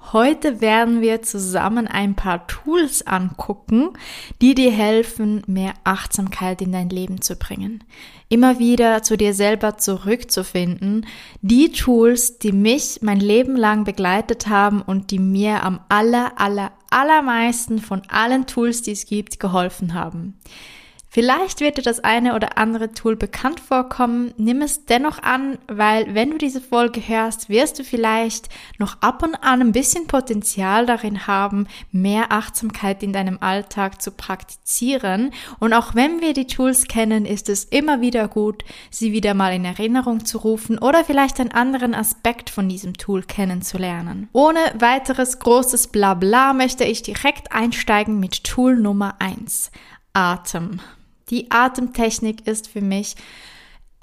Heute werden wir zusammen ein paar Tools angucken, die dir helfen, mehr Achtsamkeit in dein Leben zu bringen. Immer wieder zu dir selber zurückzufinden. Die Tools, die mich mein Leben lang begleitet haben und die mir am aller, aller, allermeisten von allen Tools, die es gibt, geholfen haben. Vielleicht wird dir das eine oder andere Tool bekannt vorkommen. Nimm es dennoch an, weil wenn du diese Folge hörst, wirst du vielleicht noch ab und an ein bisschen Potenzial darin haben, mehr Achtsamkeit in deinem Alltag zu praktizieren. Und auch wenn wir die Tools kennen, ist es immer wieder gut, sie wieder mal in Erinnerung zu rufen oder vielleicht einen anderen Aspekt von diesem Tool kennenzulernen. Ohne weiteres großes Blabla möchte ich direkt einsteigen mit Tool Nummer eins: Atem. Die Atemtechnik ist für mich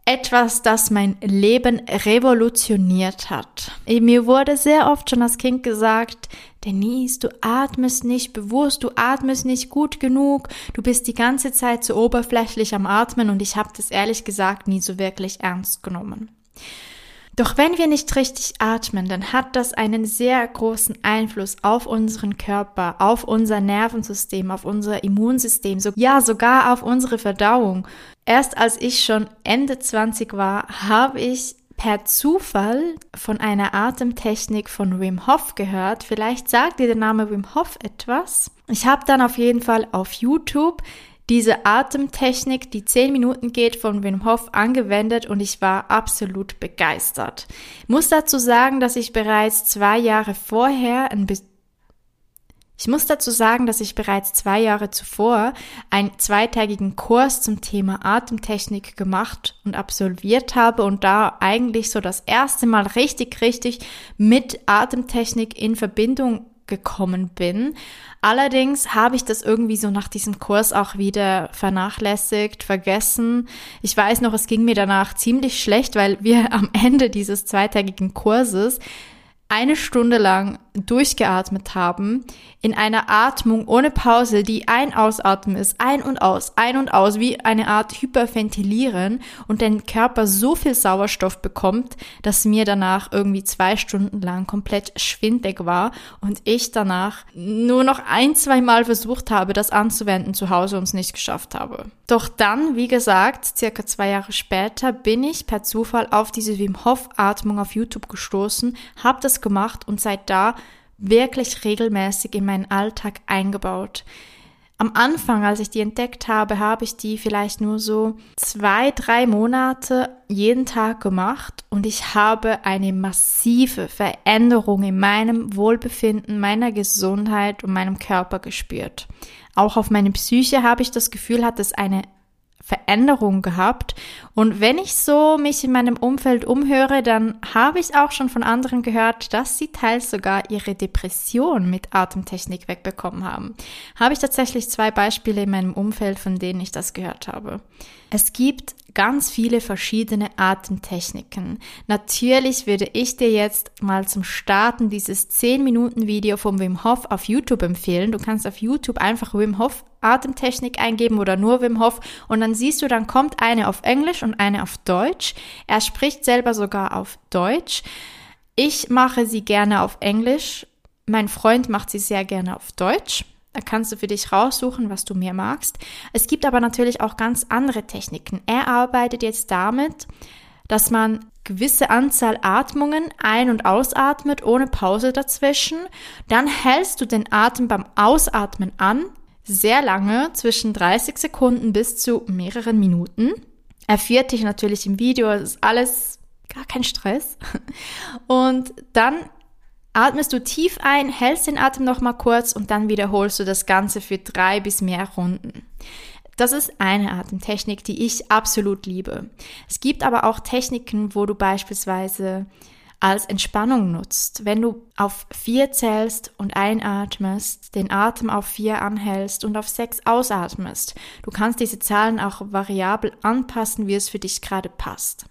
etwas, das mein Leben revolutioniert hat. Mir wurde sehr oft schon als Kind gesagt, Denise, du atmest nicht bewusst, du atmest nicht gut genug, du bist die ganze Zeit so oberflächlich am Atmen und ich habe das ehrlich gesagt nie so wirklich ernst genommen. Doch wenn wir nicht richtig atmen, dann hat das einen sehr großen Einfluss auf unseren Körper, auf unser Nervensystem, auf unser Immunsystem, so, ja sogar auf unsere Verdauung. Erst als ich schon Ende 20 war, habe ich per Zufall von einer Atemtechnik von Wim Hof gehört. Vielleicht sagt dir der Name Wim Hof etwas. Ich habe dann auf jeden Fall auf YouTube diese Atemtechnik, die zehn Minuten geht, von Wim Hof angewendet und ich war absolut begeistert. Muss dazu sagen, dass ich bereits zwei Jahre vorher ein ich muss dazu sagen, dass ich bereits zwei Jahre zuvor einen zweitägigen Kurs zum Thema Atemtechnik gemacht und absolviert habe und da eigentlich so das erste Mal richtig, richtig mit Atemtechnik in Verbindung gekommen bin. Allerdings habe ich das irgendwie so nach diesem Kurs auch wieder vernachlässigt, vergessen. Ich weiß noch, es ging mir danach ziemlich schlecht, weil wir am Ende dieses zweitägigen Kurses eine Stunde lang durchgeatmet haben, in einer Atmung ohne Pause, die ein Ausatmen ist, ein und aus, ein und aus, wie eine Art Hyperventilieren und dein Körper so viel Sauerstoff bekommt, dass mir danach irgendwie zwei Stunden lang komplett schwindig war und ich danach nur noch ein, zwei Mal versucht habe, das anzuwenden zu Hause und es nicht geschafft habe. Doch dann, wie gesagt, circa zwei Jahre später bin ich per Zufall auf diese Wim Hof Atmung auf YouTube gestoßen, habe das gemacht und seit da wirklich regelmäßig in meinen Alltag eingebaut. Am Anfang, als ich die entdeckt habe, habe ich die vielleicht nur so zwei, drei Monate jeden Tag gemacht und ich habe eine massive Veränderung in meinem Wohlbefinden, meiner Gesundheit und meinem Körper gespürt. Auch auf meine Psyche habe ich das Gefühl, hat es eine Veränderung gehabt. Und wenn ich so mich in meinem Umfeld umhöre, dann habe ich auch schon von anderen gehört, dass sie teils sogar ihre Depression mit Atemtechnik wegbekommen haben. Habe ich tatsächlich zwei Beispiele in meinem Umfeld, von denen ich das gehört habe. Es gibt ganz viele verschiedene Atemtechniken. Natürlich würde ich dir jetzt mal zum Starten dieses 10 Minuten Video vom Wim Hof auf YouTube empfehlen. Du kannst auf YouTube einfach Wim Hof Atemtechnik eingeben oder nur Wim Hof und dann siehst du, dann kommt eine auf Englisch und eine auf Deutsch. Er spricht selber sogar auf Deutsch. Ich mache sie gerne auf Englisch. Mein Freund macht sie sehr gerne auf Deutsch. Kannst du für dich raussuchen, was du mehr magst. Es gibt aber natürlich auch ganz andere Techniken. Er arbeitet jetzt damit, dass man gewisse Anzahl Atmungen ein- und ausatmet, ohne Pause dazwischen. Dann hältst du den Atem beim Ausatmen an, sehr lange, zwischen 30 Sekunden bis zu mehreren Minuten. Er führt dich natürlich im Video, es ist alles gar kein Stress. Und dann atmest du tief ein, hältst den Atem nochmal kurz und dann wiederholst du das Ganze für drei bis mehr Runden. Das ist eine Atemtechnik, die ich absolut liebe. Es gibt aber auch Techniken, wo du beispielsweise als Entspannung nutzt. Wenn du auf vier zählst und einatmest, den Atem auf vier anhältst und auf sechs ausatmest. Du kannst diese Zahlen auch variabel anpassen, wie es für dich gerade passt.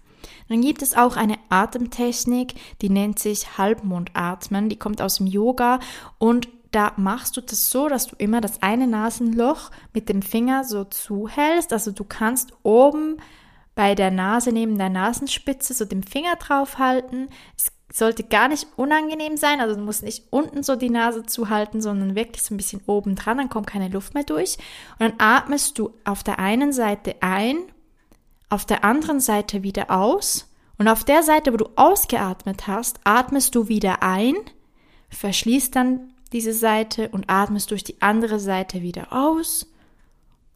Dann gibt es auch eine Atemtechnik, die nennt sich Halbmondatmen, die kommt aus dem Yoga und da machst du das so, dass du immer das eine Nasenloch mit dem Finger so zuhältst. Also du kannst oben bei der Nase neben der Nasenspitze so den Finger draufhalten. Es sollte gar nicht unangenehm sein, also du musst nicht unten so die Nase zuhalten, sondern wirklich so ein bisschen oben dran, dann kommt keine Luft mehr durch. Und dann atmest du auf der einen Seite ein, auf der anderen Seite wieder aus. Und auf der Seite, wo du ausgeatmet hast, atmest du wieder ein, verschließt dann diese Seite und atmest durch die andere Seite wieder aus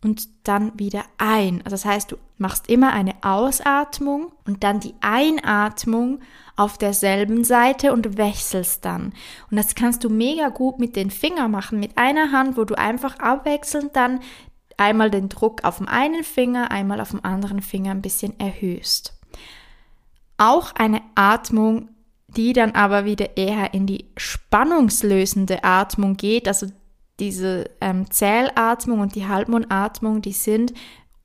und dann wieder ein. Also das heißt, du machst immer eine Ausatmung und dann die Einatmung auf derselben Seite und wechselst dann. Und das kannst du mega gut mit den Fingern machen, mit einer Hand, wo du einfach abwechselnd dann einmal den Druck auf dem einen Finger, einmal auf dem anderen Finger ein bisschen erhöhst. Auch eine Atmung die dann aber wieder eher in die spannungslösende Atmung geht, also diese ähm, Zählatmung und die Halbmondatmung, die sind,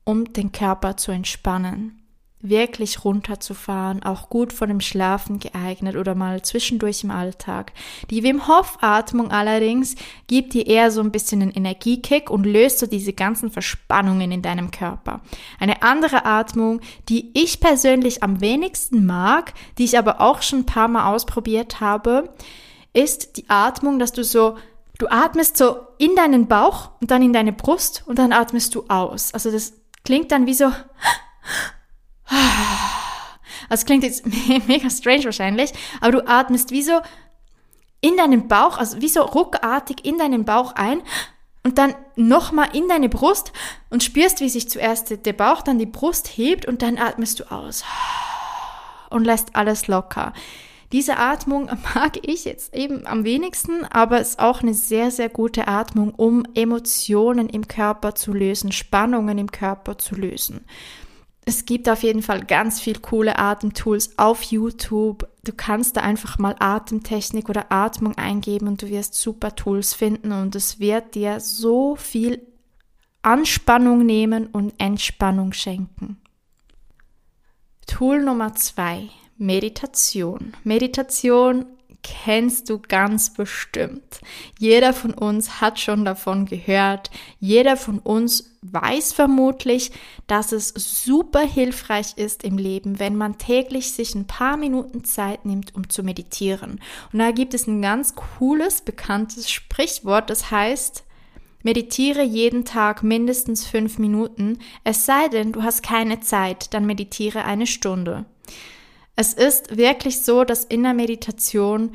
um den Körper zu entspannen wirklich runterzufahren, auch gut vor dem Schlafen geeignet oder mal zwischendurch im Alltag. Die Wim Hof Atmung allerdings gibt dir eher so ein bisschen einen Energiekick und löst so diese ganzen Verspannungen in deinem Körper. Eine andere Atmung, die ich persönlich am wenigsten mag, die ich aber auch schon ein paar Mal ausprobiert habe, ist die Atmung, dass du so Du atmest so in deinen Bauch und dann in deine Brust und dann atmest du aus. Also das klingt dann wie so also klingt jetzt mega strange wahrscheinlich, aber du atmest wie so in deinen Bauch, also wie so ruckartig in deinen Bauch ein und dann nochmal in deine Brust und spürst, wie sich zuerst der Bauch, dann die Brust hebt und dann atmest du aus und lässt alles locker. Diese Atmung mag ich jetzt eben am wenigsten, aber ist auch eine sehr, sehr gute Atmung, um Emotionen im Körper zu lösen, Spannungen im Körper zu lösen es gibt auf jeden Fall ganz viel coole Atemtools auf YouTube. Du kannst da einfach mal Atemtechnik oder Atmung eingeben und du wirst super Tools finden und es wird dir so viel Anspannung nehmen und Entspannung schenken. Tool Nummer zwei, Meditation. Meditation kennst du ganz bestimmt. Jeder von uns hat schon davon gehört. Jeder von uns weiß vermutlich, dass es super hilfreich ist im Leben, wenn man täglich sich ein paar Minuten Zeit nimmt, um zu meditieren. Und da gibt es ein ganz cooles, bekanntes Sprichwort, das heißt, meditiere jeden Tag mindestens fünf Minuten, es sei denn, du hast keine Zeit, dann meditiere eine Stunde. Es ist wirklich so, dass in der Meditation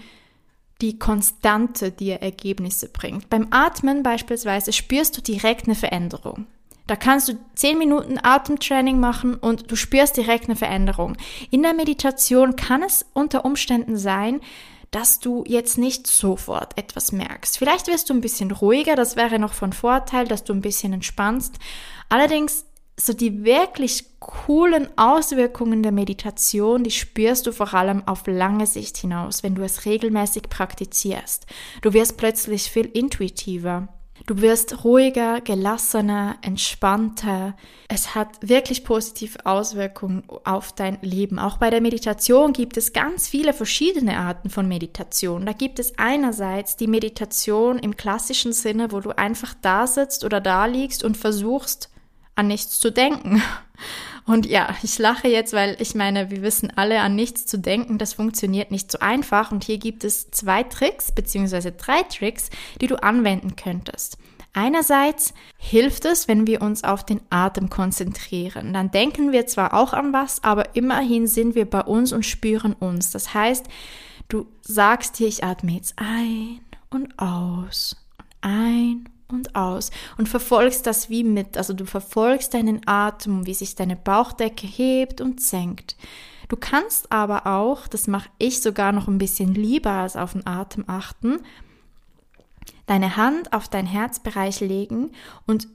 die Konstante dir Ergebnisse bringt. Beim Atmen beispielsweise spürst du direkt eine Veränderung. Da kannst du zehn Minuten Atemtraining machen und du spürst direkt eine Veränderung. In der Meditation kann es unter Umständen sein, dass du jetzt nicht sofort etwas merkst. Vielleicht wirst du ein bisschen ruhiger, das wäre noch von Vorteil, dass du ein bisschen entspannst. Allerdings so die wirklich coolen Auswirkungen der Meditation, die spürst du vor allem auf lange Sicht hinaus, wenn du es regelmäßig praktizierst. Du wirst plötzlich viel intuitiver. Du wirst ruhiger, gelassener, entspannter. Es hat wirklich positive Auswirkungen auf dein Leben. Auch bei der Meditation gibt es ganz viele verschiedene Arten von Meditation. Da gibt es einerseits die Meditation im klassischen Sinne, wo du einfach da sitzt oder da liegst und versuchst, an nichts zu denken. Und ja, ich lache jetzt, weil ich meine, wir wissen alle, an nichts zu denken, das funktioniert nicht so einfach. Und hier gibt es zwei Tricks, beziehungsweise drei Tricks, die du anwenden könntest. Einerseits hilft es, wenn wir uns auf den Atem konzentrieren. Dann denken wir zwar auch an was, aber immerhin sind wir bei uns und spüren uns. Das heißt, du sagst dir, ich atme jetzt ein und aus und ein und aus und verfolgst das wie mit. Also du verfolgst deinen Atem, wie sich deine Bauchdecke hebt und senkt. Du kannst aber auch, das mache ich sogar noch ein bisschen lieber als auf den Atem achten, deine Hand auf dein Herzbereich legen und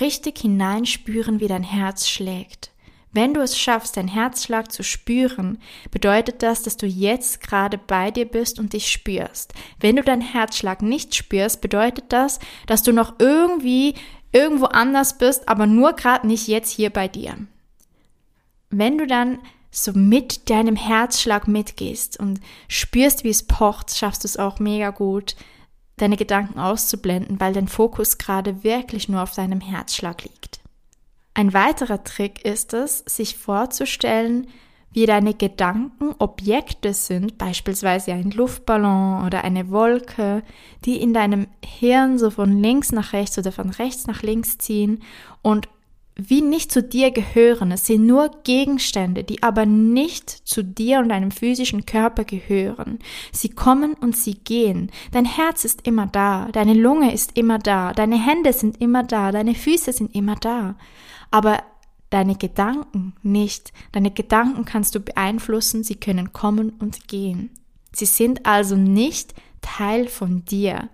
richtig hineinspüren, wie dein Herz schlägt. Wenn du es schaffst, dein Herzschlag zu spüren, bedeutet das, dass du jetzt gerade bei dir bist und dich spürst. Wenn du deinen Herzschlag nicht spürst, bedeutet das, dass du noch irgendwie irgendwo anders bist, aber nur gerade nicht jetzt hier bei dir. Wenn du dann so mit deinem Herzschlag mitgehst und spürst, wie es pocht, schaffst du es auch mega gut, deine Gedanken auszublenden, weil dein Fokus gerade wirklich nur auf deinem Herzschlag liegt. Ein weiterer Trick ist es, sich vorzustellen, wie deine Gedanken Objekte sind, beispielsweise ein Luftballon oder eine Wolke, die in deinem Hirn so von links nach rechts oder von rechts nach links ziehen und wie nicht zu dir gehören. Es sind nur Gegenstände, die aber nicht zu dir und deinem physischen Körper gehören. Sie kommen und sie gehen. Dein Herz ist immer da, deine Lunge ist immer da, deine Hände sind immer da, deine Füße sind immer da. Aber deine Gedanken nicht. Deine Gedanken kannst du beeinflussen, sie können kommen und gehen. Sie sind also nicht Teil von dir.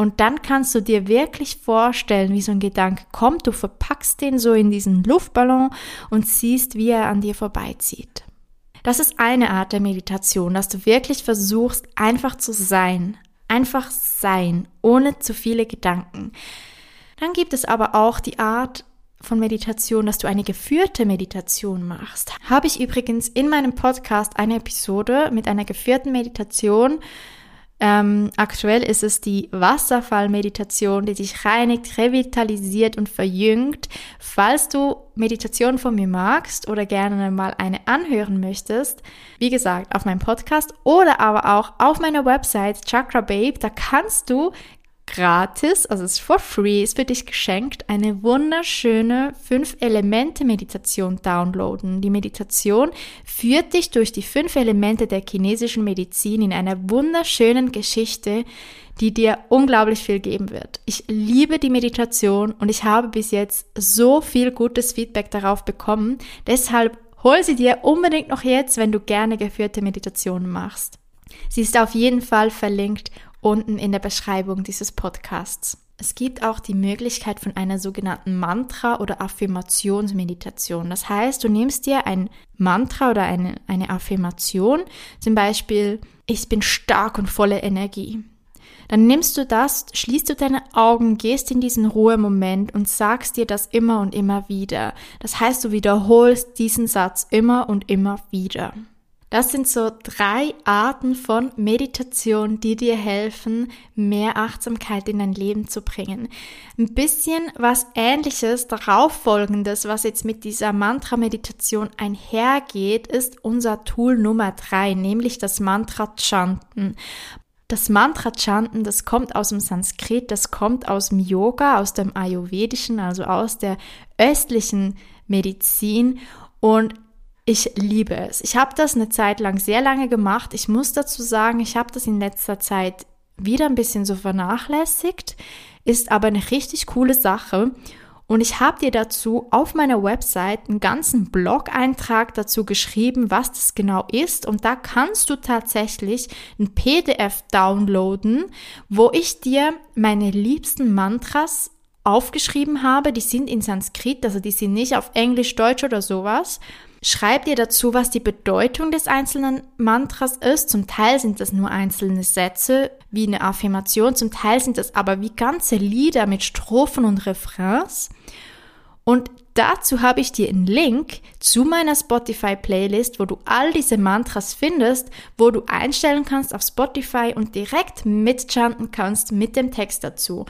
Und dann kannst du dir wirklich vorstellen, wie so ein Gedanke kommt. Du verpackst den so in diesen Luftballon und siehst, wie er an dir vorbeizieht. Das ist eine Art der Meditation, dass du wirklich versuchst, einfach zu sein. Einfach sein, ohne zu viele Gedanken. Dann gibt es aber auch die Art von Meditation, dass du eine geführte Meditation machst. Habe ich übrigens in meinem Podcast eine Episode mit einer geführten Meditation ähm, aktuell ist es die Wasserfallmeditation, die dich reinigt, revitalisiert und verjüngt. Falls du Meditation von mir magst oder gerne mal eine anhören möchtest, wie gesagt, auf meinem Podcast oder aber auch auf meiner Website Chakra Babe, da kannst du gratis, also es ist for free, ist für dich geschenkt, eine wunderschöne Fünf-Elemente-Meditation downloaden. Die Meditation führt dich durch die fünf Elemente der chinesischen Medizin in einer wunderschönen Geschichte, die dir unglaublich viel geben wird. Ich liebe die Meditation und ich habe bis jetzt so viel gutes Feedback darauf bekommen. Deshalb hol sie dir unbedingt noch jetzt, wenn du gerne geführte Meditationen machst. Sie ist auf jeden Fall verlinkt unten in der Beschreibung dieses Podcasts. Es gibt auch die Möglichkeit von einer sogenannten Mantra- oder Affirmationsmeditation. Das heißt, du nimmst dir ein Mantra oder eine, eine Affirmation, zum Beispiel, ich bin stark und voller Energie. Dann nimmst du das, schließt du deine Augen, gehst in diesen Ruhemoment und sagst dir das immer und immer wieder. Das heißt, du wiederholst diesen Satz immer und immer wieder. Das sind so drei Arten von Meditation, die dir helfen, mehr Achtsamkeit in dein Leben zu bringen. Ein bisschen was ähnliches, darauf folgendes, was jetzt mit dieser Mantra-Meditation einhergeht, ist unser Tool Nummer drei, nämlich das Mantra Chanten. Das Mantra Chanten, das kommt aus dem Sanskrit, das kommt aus dem Yoga, aus dem Ayurvedischen, also aus der östlichen Medizin und ich liebe es. Ich habe das eine Zeit lang sehr lange gemacht. Ich muss dazu sagen, ich habe das in letzter Zeit wieder ein bisschen so vernachlässigt, ist aber eine richtig coole Sache. Und ich habe dir dazu auf meiner Website einen ganzen Blog-Eintrag dazu geschrieben, was das genau ist. Und da kannst du tatsächlich ein PDF downloaden, wo ich dir meine liebsten Mantras aufgeschrieben habe. Die sind in Sanskrit, also die sind nicht auf Englisch, Deutsch oder sowas. Schreib dir dazu, was die Bedeutung des einzelnen Mantras ist. Zum Teil sind das nur einzelne Sätze wie eine Affirmation, zum Teil sind das aber wie ganze Lieder mit Strophen und Refrains. Und dazu habe ich dir einen Link zu meiner Spotify-Playlist, wo du all diese Mantras findest, wo du einstellen kannst auf Spotify und direkt mitchanten kannst mit dem Text dazu.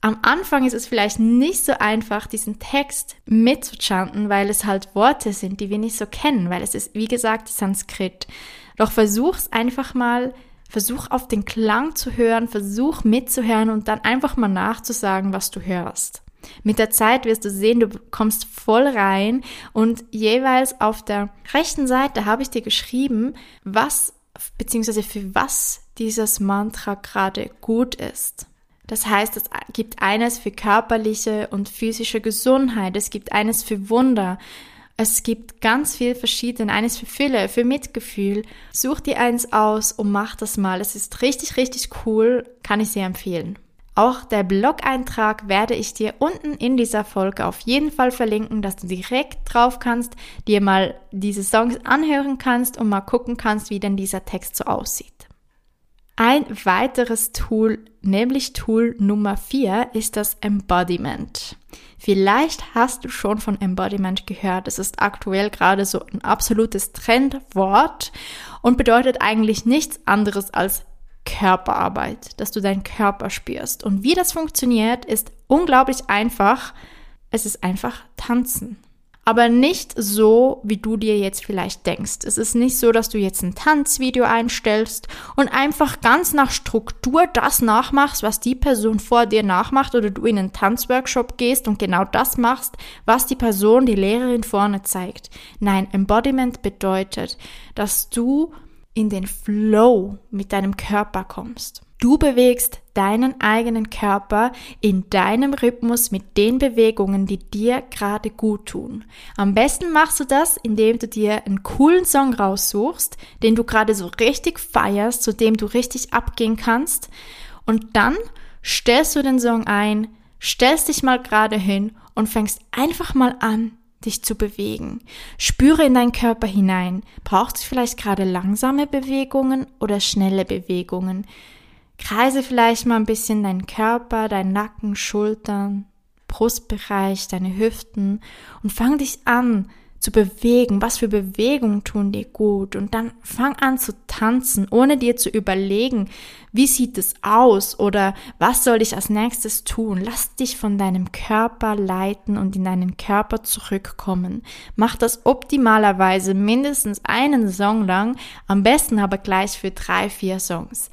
Am Anfang ist es vielleicht nicht so einfach, diesen Text mitzuchanten, weil es halt Worte sind, die wir nicht so kennen, weil es ist, wie gesagt, Sanskrit. Doch versuch's einfach mal, versuch auf den Klang zu hören, versuch mitzuhören und dann einfach mal nachzusagen, was du hörst. Mit der Zeit wirst du sehen, du kommst voll rein und jeweils auf der rechten Seite habe ich dir geschrieben, was beziehungsweise für was dieses Mantra gerade gut ist. Das heißt, es gibt eines für körperliche und physische Gesundheit, es gibt eines für Wunder, Es gibt ganz viel verschiedene. Eines für Fülle, für Mitgefühl. Such dir eins aus und mach das mal. Es ist richtig, richtig cool. Kann ich sehr empfehlen. Auch der Blog-Eintrag werde ich dir unten in dieser Folge auf jeden Fall verlinken, dass du direkt drauf kannst, dir mal diese Songs anhören kannst und mal gucken kannst, wie denn dieser Text so aussieht. Ein weiteres Tool, nämlich Tool Nummer 4, ist das Embodiment. Vielleicht hast du schon von Embodiment gehört. Es ist aktuell gerade so ein absolutes Trendwort und bedeutet eigentlich nichts anderes als Körperarbeit, dass du deinen Körper spürst. Und wie das funktioniert, ist unglaublich einfach. Es ist einfach tanzen aber nicht so, wie du dir jetzt vielleicht denkst. Es ist nicht so, dass du jetzt ein Tanzvideo einstellst und einfach ganz nach Struktur das nachmachst, was die Person vor dir nachmacht oder du in einen Tanzworkshop gehst und genau das machst, was die Person, die Lehrerin vorne zeigt. Nein, Embodiment bedeutet, dass du in den Flow mit deinem Körper kommst. Du bewegst deinen eigenen Körper in deinem Rhythmus mit den Bewegungen, die dir gerade gut tun. Am besten machst du das, indem du dir einen coolen Song raussuchst, den du gerade so richtig feierst, zu dem du richtig abgehen kannst. Und dann stellst du den Song ein, stellst dich mal gerade hin und fängst einfach mal an, dich zu bewegen. Spüre in deinen Körper hinein. Brauchst du vielleicht gerade langsame Bewegungen oder schnelle Bewegungen? Kreise vielleicht mal ein bisschen deinen Körper, deinen Nacken, Schultern, Brustbereich, deine Hüften und fang dich an zu bewegen. Was für Bewegungen tun dir gut? Und dann fang an zu tanzen, ohne dir zu überlegen, wie sieht es aus oder was soll ich als nächstes tun? Lass dich von deinem Körper leiten und in deinen Körper zurückkommen. Mach das optimalerweise mindestens einen Song lang, am besten aber gleich für drei, vier Songs.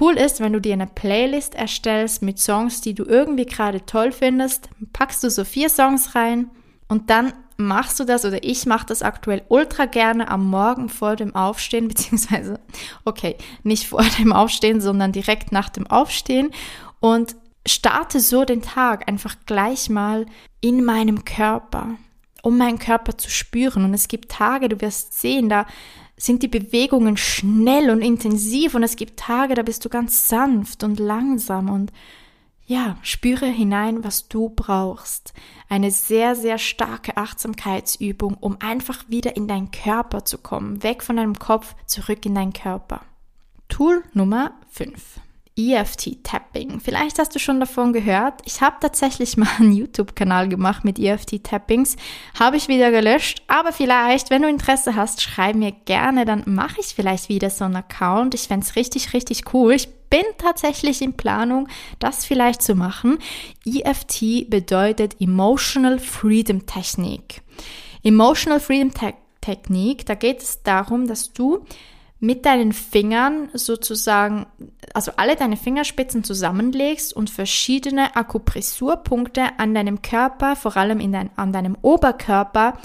Cool ist, wenn du dir eine Playlist erstellst mit Songs, die du irgendwie gerade toll findest, packst du so vier Songs rein und dann machst du das oder ich mache das aktuell ultra gerne am Morgen vor dem Aufstehen, beziehungsweise, okay, nicht vor dem Aufstehen, sondern direkt nach dem Aufstehen und starte so den Tag einfach gleich mal in meinem Körper, um meinen Körper zu spüren. Und es gibt Tage, du wirst sehen, da sind die Bewegungen schnell und intensiv und es gibt Tage, da bist du ganz sanft und langsam und ja, spüre hinein, was du brauchst. Eine sehr, sehr starke Achtsamkeitsübung, um einfach wieder in deinen Körper zu kommen, weg von deinem Kopf, zurück in deinen Körper. Tool Nummer 5. EFT-Tapping. Vielleicht hast du schon davon gehört. Ich habe tatsächlich mal einen YouTube-Kanal gemacht mit EFT-Tappings. Habe ich wieder gelöscht. Aber vielleicht, wenn du Interesse hast, schreib mir gerne. Dann mache ich vielleicht wieder so einen Account. Ich fände es richtig, richtig cool. Ich bin tatsächlich in Planung, das vielleicht zu machen. EFT bedeutet Emotional Freedom Technik. Emotional Freedom Te Technik, da geht es darum, dass du mit deinen Fingern sozusagen, also alle deine Fingerspitzen zusammenlegst und verschiedene Akupressurpunkte an deinem Körper, vor allem in dein, an deinem Oberkörper,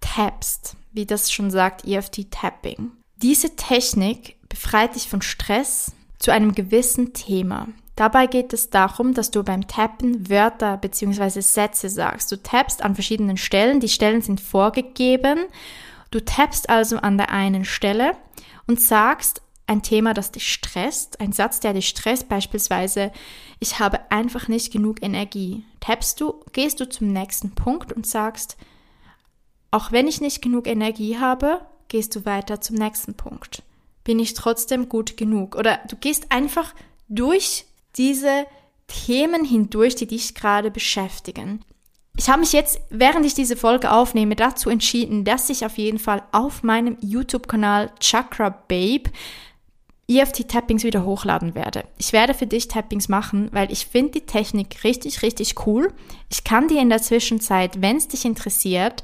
tappst, wie das schon sagt, EFT Tapping. Diese Technik befreit dich von Stress zu einem gewissen Thema. Dabei geht es darum, dass du beim Tappen Wörter bzw. Sätze sagst. Du tappst an verschiedenen Stellen, die Stellen sind vorgegeben. Du tappst also an der einen Stelle und sagst ein Thema, das dich stresst, ein Satz, der dich stresst, beispielsweise, ich habe einfach nicht genug Energie. Tappst du, gehst du zum nächsten Punkt und sagst, auch wenn ich nicht genug Energie habe, gehst du weiter zum nächsten Punkt. Bin ich trotzdem gut genug? Oder du gehst einfach durch diese Themen hindurch, die dich gerade beschäftigen. Ich habe mich jetzt, während ich diese Folge aufnehme, dazu entschieden, dass ich auf jeden Fall auf meinem YouTube-Kanal Chakra Babe EFT-Tappings wieder hochladen werde. Ich werde für dich Tappings machen, weil ich finde die Technik richtig, richtig cool. Ich kann dir in der Zwischenzeit, wenn es dich interessiert,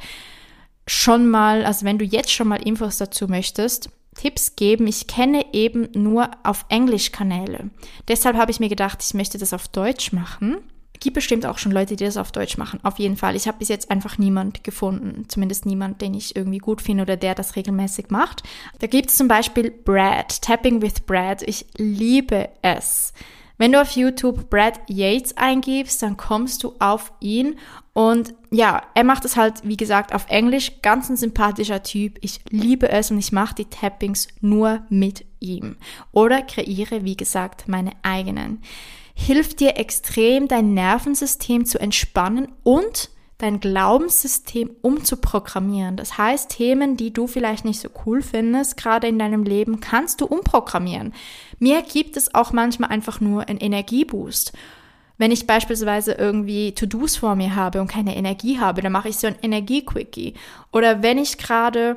schon mal, also wenn du jetzt schon mal Infos dazu möchtest, Tipps geben. Ich kenne eben nur auf Englisch Kanäle. Deshalb habe ich mir gedacht, ich möchte das auf Deutsch machen gibt bestimmt auch schon Leute, die das auf Deutsch machen. Auf jeden Fall. Ich habe bis jetzt einfach niemand gefunden, zumindest niemand, den ich irgendwie gut finde oder der das regelmäßig macht. Da gibt es zum Beispiel Brad, Tapping with Brad. Ich liebe es, Wenn du auf YouTube Brad Yates eingibst, dann kommst du auf ihn und ja, er macht es halt, wie gesagt, auf Englisch. Ganz ein sympathischer Typ. Ich liebe es und ich mache die Tappings nur mit ihm. Oder kreiere, wie gesagt, meine eigenen. Hilft dir extrem, dein Nervensystem zu entspannen und dein Glaubenssystem umzuprogrammieren. Das heißt, Themen, die du vielleicht nicht so cool findest, gerade in deinem Leben, kannst du umprogrammieren. Mir gibt es auch manchmal einfach nur einen Energieboost. Wenn ich beispielsweise irgendwie To-Dos vor mir habe und keine Energie habe, dann mache ich so ein Energie-Quickie. Oder wenn ich gerade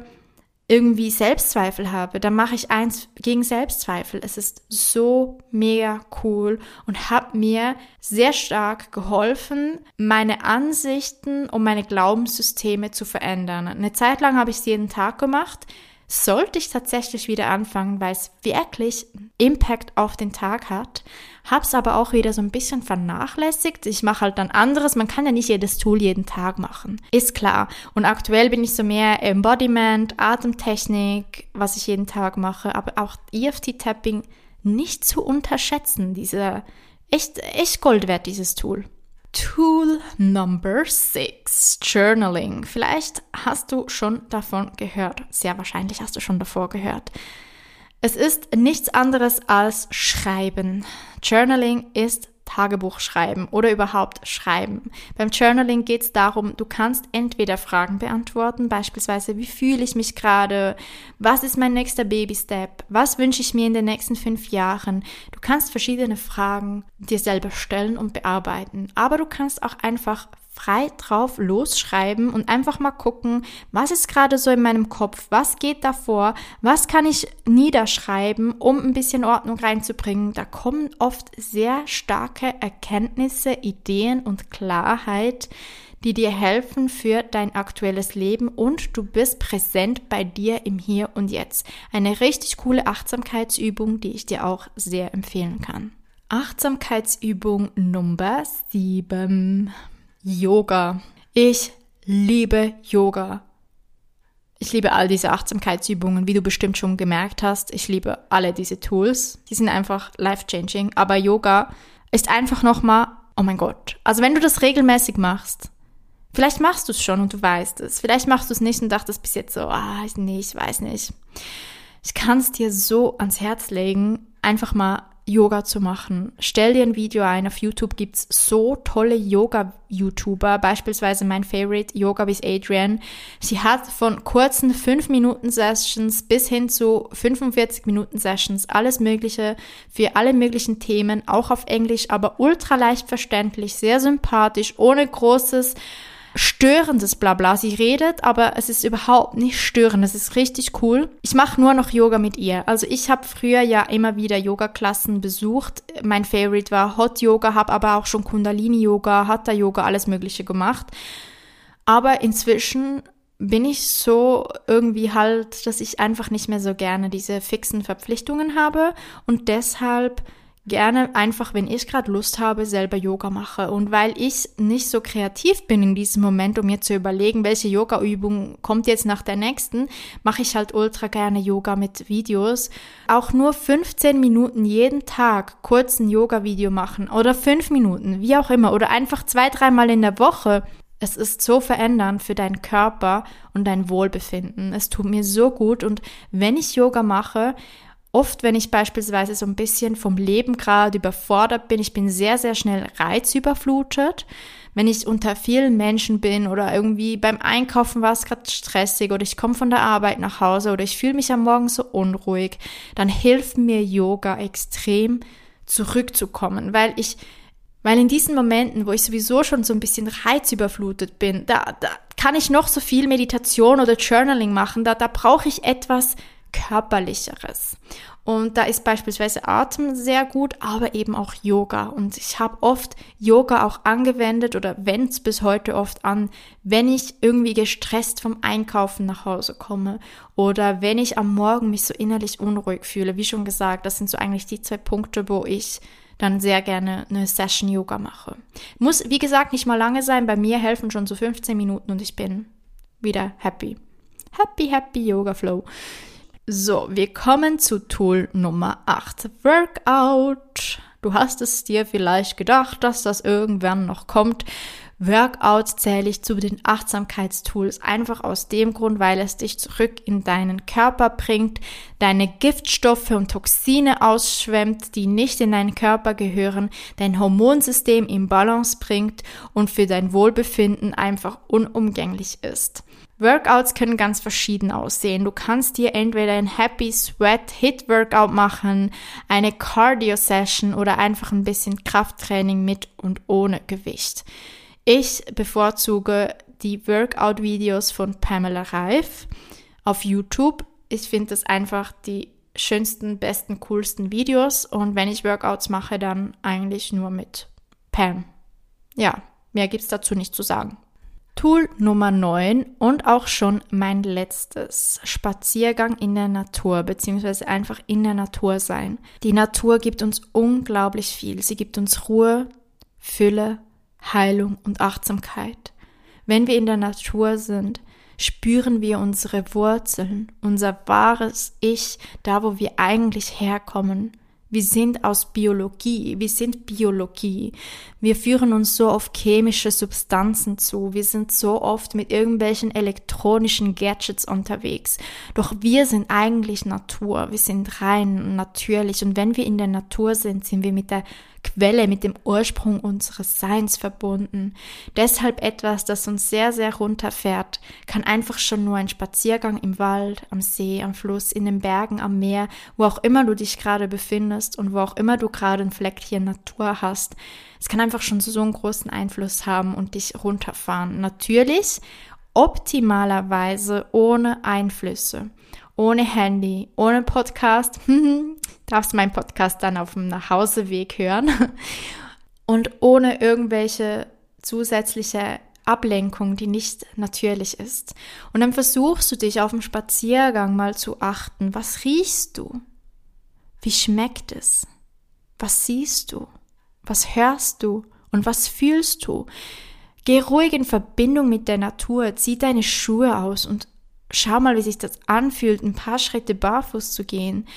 irgendwie Selbstzweifel habe, dann mache ich eins gegen Selbstzweifel. Es ist so mega cool und hat mir sehr stark geholfen, meine Ansichten und meine Glaubenssysteme zu verändern. Eine Zeit lang habe ich es jeden Tag gemacht sollte ich tatsächlich wieder anfangen, weil es wirklich Impact auf den Tag hat, hab's aber auch wieder so ein bisschen vernachlässigt. Ich mache halt dann anderes. Man kann ja nicht jedes Tool jeden Tag machen. Ist klar. Und aktuell bin ich so mehr Embodiment, Atemtechnik, was ich jeden Tag mache, aber auch EFT-Tapping nicht zu unterschätzen. Dieser echt, echt Gold wert, dieses Tool. Tool Number 6, Journaling. Vielleicht hast du schon davon gehört. Sehr wahrscheinlich hast du schon davor gehört. Es ist nichts anderes als Schreiben. Journaling ist Tagebuch schreiben oder überhaupt schreiben. Beim Journaling geht es darum, du kannst entweder Fragen beantworten, beispielsweise, wie fühle ich mich gerade, was ist mein nächster Baby-Step, was wünsche ich mir in den nächsten fünf Jahren. Du kannst verschiedene Fragen dir selber stellen und bearbeiten, aber du kannst auch einfach frei drauf losschreiben und einfach mal gucken, was ist gerade so in meinem Kopf, was geht davor, was kann ich niederschreiben, um ein bisschen Ordnung reinzubringen. Da kommen oft sehr starke Erkenntnisse, Ideen und Klarheit, die dir helfen für dein aktuelles Leben und du bist präsent bei dir im Hier und Jetzt. Eine richtig coole Achtsamkeitsübung, die ich dir auch sehr empfehlen kann. Achtsamkeitsübung Nummer 7. Yoga. Ich liebe Yoga. Ich liebe all diese Achtsamkeitsübungen, wie du bestimmt schon gemerkt hast. Ich liebe alle diese Tools. Die sind einfach life-changing. Aber Yoga ist einfach nochmal, oh mein Gott. Also wenn du das regelmäßig machst, vielleicht machst du es schon und du weißt es. Vielleicht machst du es nicht und dachtest bis jetzt so, ah, nee, ich weiß nicht. Ich kann es dir so ans Herz legen, einfach mal Yoga zu machen. Stell dir ein Video ein. Auf YouTube gibt's so tolle Yoga-YouTuber. Beispielsweise mein Favorite, Yoga with Adrian. Sie hat von kurzen 5-Minuten-Sessions bis hin zu 45-Minuten-Sessions alles Mögliche für alle möglichen Themen, auch auf Englisch, aber ultra leicht verständlich, sehr sympathisch, ohne großes störendes Blabla. Sie redet, aber es ist überhaupt nicht störend. Es ist richtig cool. Ich mache nur noch Yoga mit ihr. Also ich habe früher ja immer wieder Yoga-Klassen besucht. Mein Favorite war Hot Yoga, habe aber auch schon Kundalini Yoga, Hatha Yoga, alles Mögliche gemacht. Aber inzwischen bin ich so irgendwie halt, dass ich einfach nicht mehr so gerne diese fixen Verpflichtungen habe und deshalb gerne einfach, wenn ich gerade Lust habe, selber Yoga mache. Und weil ich nicht so kreativ bin in diesem Moment, um mir zu überlegen, welche Yoga-Übung kommt jetzt nach der nächsten, mache ich halt ultra gerne Yoga mit Videos. Auch nur 15 Minuten jeden Tag kurz ein Yoga-Video machen oder 5 Minuten, wie auch immer, oder einfach zwei, dreimal in der Woche. Es ist so verändernd für deinen Körper und dein Wohlbefinden. Es tut mir so gut und wenn ich Yoga mache, Oft, wenn ich beispielsweise so ein bisschen vom Leben gerade überfordert bin, ich bin sehr, sehr schnell reizüberflutet. Wenn ich unter vielen Menschen bin oder irgendwie beim Einkaufen war es gerade stressig oder ich komme von der Arbeit nach Hause oder ich fühle mich am Morgen so unruhig, dann hilft mir Yoga extrem zurückzukommen, weil ich weil in diesen Momenten, wo ich sowieso schon so ein bisschen reizüberflutet bin, da, da kann ich noch so viel Meditation oder Journaling machen, da, da brauche ich etwas körperlicheres. Und da ist beispielsweise Atem sehr gut, aber eben auch Yoga. Und ich habe oft Yoga auch angewendet oder wende es bis heute oft an, wenn ich irgendwie gestresst vom Einkaufen nach Hause komme oder wenn ich am Morgen mich so innerlich unruhig fühle. Wie schon gesagt, das sind so eigentlich die zwei Punkte, wo ich dann sehr gerne eine Session Yoga mache. Muss, wie gesagt, nicht mal lange sein. Bei mir helfen schon so 15 Minuten und ich bin wieder happy. Happy, happy Yoga Flow. So, wir kommen zu Tool Nummer 8. Workout. Du hast es dir vielleicht gedacht, dass das irgendwann noch kommt. Workout zähle ich zu den Achtsamkeitstools einfach aus dem Grund, weil es dich zurück in deinen Körper bringt, deine Giftstoffe und Toxine ausschwemmt, die nicht in deinen Körper gehören, dein Hormonsystem in Balance bringt und für dein Wohlbefinden einfach unumgänglich ist. Workouts können ganz verschieden aussehen. Du kannst dir entweder ein Happy Sweat Hit Workout machen, eine Cardio Session oder einfach ein bisschen Krafttraining mit und ohne Gewicht. Ich bevorzuge die Workout-Videos von Pamela Reif auf YouTube. Ich finde das einfach die schönsten, besten, coolsten Videos. Und wenn ich Workouts mache, dann eigentlich nur mit Pam. Ja, mehr gibt's dazu nicht zu sagen. Tool Nummer 9 und auch schon mein letztes Spaziergang in der Natur, beziehungsweise einfach in der Natur sein. Die Natur gibt uns unglaublich viel. Sie gibt uns Ruhe, Fülle, Heilung und Achtsamkeit. Wenn wir in der Natur sind, spüren wir unsere Wurzeln, unser wahres Ich, da wo wir eigentlich herkommen. Wir sind aus Biologie, wir sind Biologie. Wir führen uns so oft chemische Substanzen zu, wir sind so oft mit irgendwelchen elektronischen Gadgets unterwegs. Doch wir sind eigentlich Natur, wir sind rein natürlich. Und wenn wir in der Natur sind, sind wir mit der Quelle, mit dem Ursprung unseres Seins verbunden. Deshalb etwas, das uns sehr, sehr runterfährt, kann einfach schon nur ein Spaziergang im Wald, am See, am Fluss, in den Bergen, am Meer, wo auch immer du dich gerade befindest und wo auch immer du gerade ein Fleckchen Natur hast. Es kann einfach schon so einen großen Einfluss haben und dich runterfahren. Natürlich optimalerweise ohne Einflüsse ohne Handy, ohne Podcast. Darfst meinen Podcast dann auf dem Nachhauseweg hören. Und ohne irgendwelche zusätzliche Ablenkung, die nicht natürlich ist. Und dann versuchst du dich auf dem Spaziergang mal zu achten. Was riechst du? Wie schmeckt es? Was siehst du? Was hörst du? Und was fühlst du? Geh ruhig in Verbindung mit der Natur, zieh deine Schuhe aus und Schau mal, wie sich das anfühlt, ein paar Schritte barfuß zu gehen.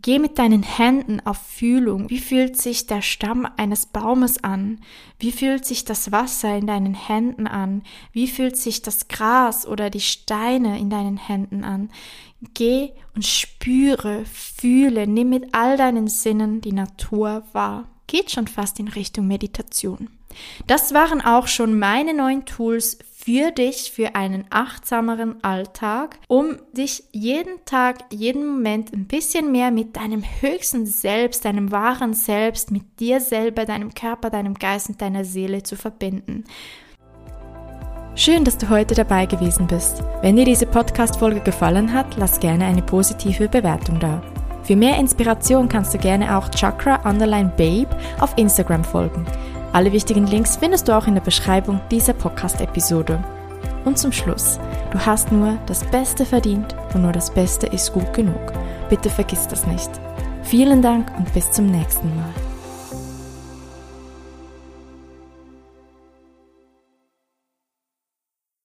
Geh mit deinen Händen auf Fühlung. Wie fühlt sich der Stamm eines Baumes an? Wie fühlt sich das Wasser in deinen Händen an? Wie fühlt sich das Gras oder die Steine in deinen Händen an? Geh und spüre, fühle, nimm mit all deinen Sinnen die Natur wahr. Geht schon fast in Richtung Meditation. Das waren auch schon meine neuen Tools für dich, für einen achtsameren Alltag, um dich jeden Tag, jeden Moment ein bisschen mehr mit deinem höchsten Selbst, deinem wahren Selbst, mit dir selber, deinem Körper, deinem Geist und deiner Seele zu verbinden. Schön, dass du heute dabei gewesen bist. Wenn dir diese Podcast-Folge gefallen hat, lass gerne eine positive Bewertung da. Für mehr Inspiration kannst du gerne auch Chakra Underline Babe auf Instagram folgen. Alle wichtigen Links findest du auch in der Beschreibung dieser Podcast-Episode. Und zum Schluss, du hast nur das Beste verdient und nur das Beste ist gut genug. Bitte vergiss das nicht. Vielen Dank und bis zum nächsten Mal.